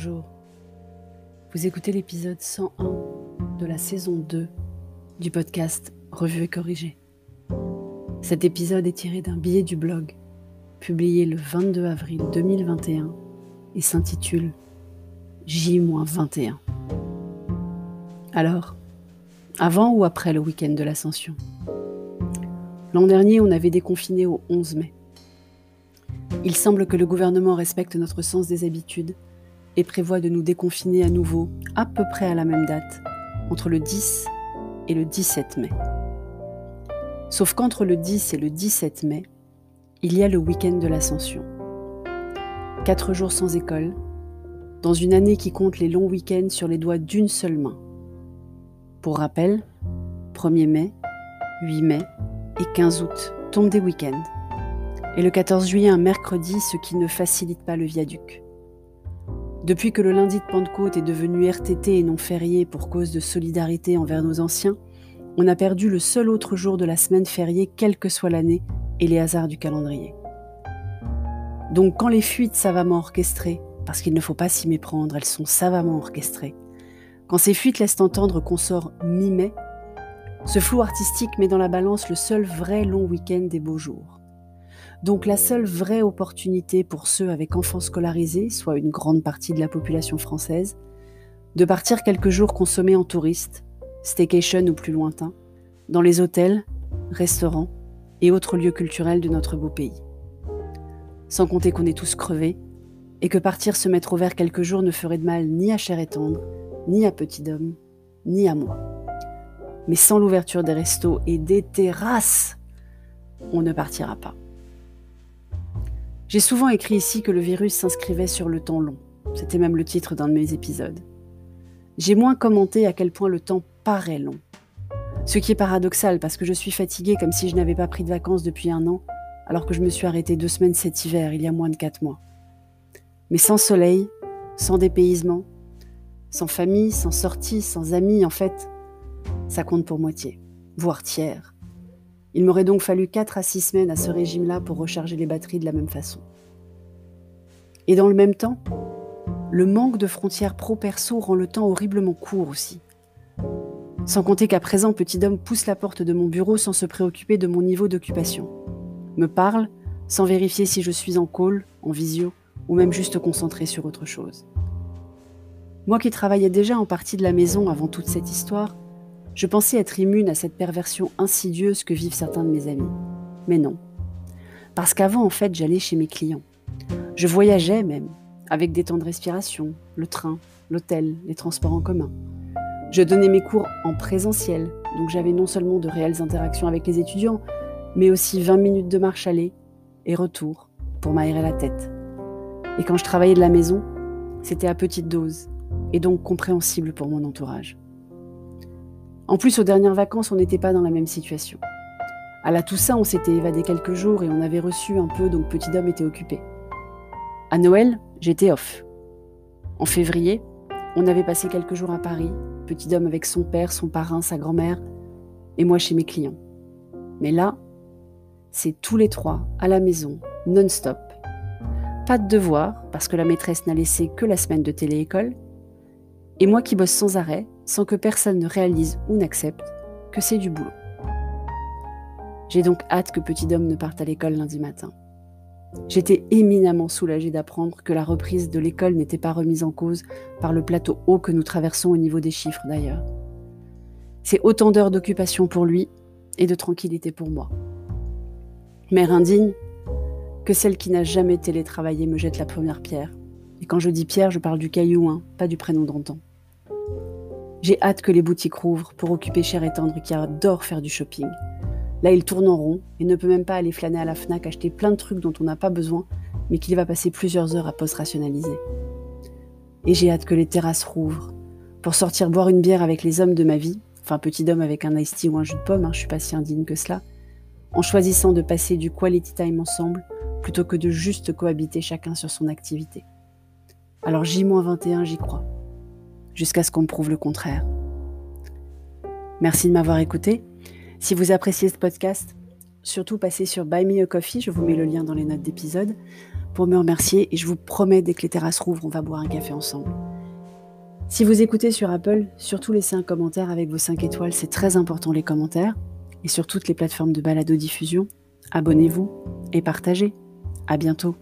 Bonjour. Vous écoutez l'épisode 101 de la saison 2 du podcast Revue et corrigée. Cet épisode est tiré d'un billet du blog publié le 22 avril 2021 et s'intitule J-21. Alors, avant ou après le week-end de l'ascension? L'an dernier, on avait déconfiné au 11 mai. Il semble que le gouvernement respecte notre sens des habitudes et prévoit de nous déconfiner à nouveau à peu près à la même date, entre le 10 et le 17 mai. Sauf qu'entre le 10 et le 17 mai, il y a le week-end de l'ascension. Quatre jours sans école, dans une année qui compte les longs week-ends sur les doigts d'une seule main. Pour rappel, 1er mai, 8 mai et 15 août tombent des week-ends et le 14 juillet un mercredi, ce qui ne facilite pas le viaduc. Depuis que le lundi de Pentecôte est devenu RTT et non férié pour cause de solidarité envers nos anciens, on a perdu le seul autre jour de la semaine fériée, quelle que soit l'année et les hasards du calendrier. Donc quand les fuites savamment orchestrées, parce qu'il ne faut pas s'y méprendre, elles sont savamment orchestrées, quand ces fuites laissent entendre qu'on sort mi-mai, ce flou artistique met dans la balance le seul vrai long week-end des beaux jours. Donc la seule vraie opportunité pour ceux avec enfants scolarisés, soit une grande partie de la population française, de partir quelques jours consommer en touriste, staycation ou plus lointain, dans les hôtels, restaurants et autres lieux culturels de notre beau pays. Sans compter qu'on est tous crevés et que partir se mettre au vert quelques jours ne ferait de mal ni à Cher et Tendre, ni à Petit Dôme, ni à moi. Mais sans l'ouverture des restos et des terrasses, on ne partira pas. J'ai souvent écrit ici que le virus s'inscrivait sur le temps long. C'était même le titre d'un de mes épisodes. J'ai moins commenté à quel point le temps paraît long. Ce qui est paradoxal parce que je suis fatiguée comme si je n'avais pas pris de vacances depuis un an, alors que je me suis arrêtée deux semaines cet hiver, il y a moins de quatre mois. Mais sans soleil, sans dépaysement, sans famille, sans sortie, sans amis, en fait, ça compte pour moitié, voire tiers. Il m'aurait donc fallu 4 à 6 semaines à ce régime-là pour recharger les batteries de la même façon. Et dans le même temps, le manque de frontières pro-perso rend le temps horriblement court aussi. Sans compter qu'à présent, petit homme pousse la porte de mon bureau sans se préoccuper de mon niveau d'occupation. Me parle sans vérifier si je suis en call, en visio, ou même juste concentré sur autre chose. Moi qui travaillais déjà en partie de la maison avant toute cette histoire, je pensais être immune à cette perversion insidieuse que vivent certains de mes amis. Mais non. Parce qu'avant, en fait, j'allais chez mes clients. Je voyageais même, avec des temps de respiration, le train, l'hôtel, les transports en commun. Je donnais mes cours en présentiel, donc j'avais non seulement de réelles interactions avec les étudiants, mais aussi 20 minutes de marche aller et retour pour m'aérer la tête. Et quand je travaillais de la maison, c'était à petite dose, et donc compréhensible pour mon entourage. En plus, aux dernières vacances, on n'était pas dans la même situation. À la Toussaint, on s'était évadé quelques jours et on avait reçu un peu, donc Petit Dom était occupé. À Noël, j'étais off. En février, on avait passé quelques jours à Paris, Petit Dom avec son père, son parrain, sa grand-mère, et moi chez mes clients. Mais là, c'est tous les trois à la maison, non-stop. Pas de devoir, parce que la maîtresse n'a laissé que la semaine de télé-école, et moi qui bosse sans arrêt, sans que personne ne réalise ou n'accepte que c'est du boulot. J'ai donc hâte que Petit Dom ne parte à l'école lundi matin. J'étais éminemment soulagée d'apprendre que la reprise de l'école n'était pas remise en cause par le plateau haut que nous traversons au niveau des chiffres d'ailleurs. C'est autant d'heures d'occupation pour lui et de tranquillité pour moi. Mère indigne, que celle qui n'a jamais télétravaillé me jette la première pierre. Et quand je dis pierre, je parle du caillou, hein, pas du prénom d'antan. J'ai hâte que les boutiques rouvrent pour occuper Cher et Tendre qui adore faire du shopping. Là, il tourne en rond et ne peut même pas aller flâner à la FNAC acheter plein de trucs dont on n'a pas besoin, mais qu'il va passer plusieurs heures à post-rationaliser. Et j'ai hâte que les terrasses rouvrent pour sortir boire une bière avec les hommes de ma vie, enfin petit homme avec un iced tea ou un jus de pomme, hein, je suis pas si indigne que cela, en choisissant de passer du quality time ensemble plutôt que de juste cohabiter chacun sur son activité. Alors J-21, j'y crois jusqu'à ce qu'on prouve le contraire. Merci de m'avoir écouté. Si vous appréciez ce podcast, surtout passez sur Buy Me a Coffee, je vous mets le lien dans les notes d'épisode, pour me remercier et je vous promets, dès que les terrasses rouvrent, on va boire un café ensemble. Si vous écoutez sur Apple, surtout laissez un commentaire avec vos 5 étoiles, c'est très important les commentaires. Et sur toutes les plateformes de balado-diffusion, abonnez-vous et partagez. À bientôt.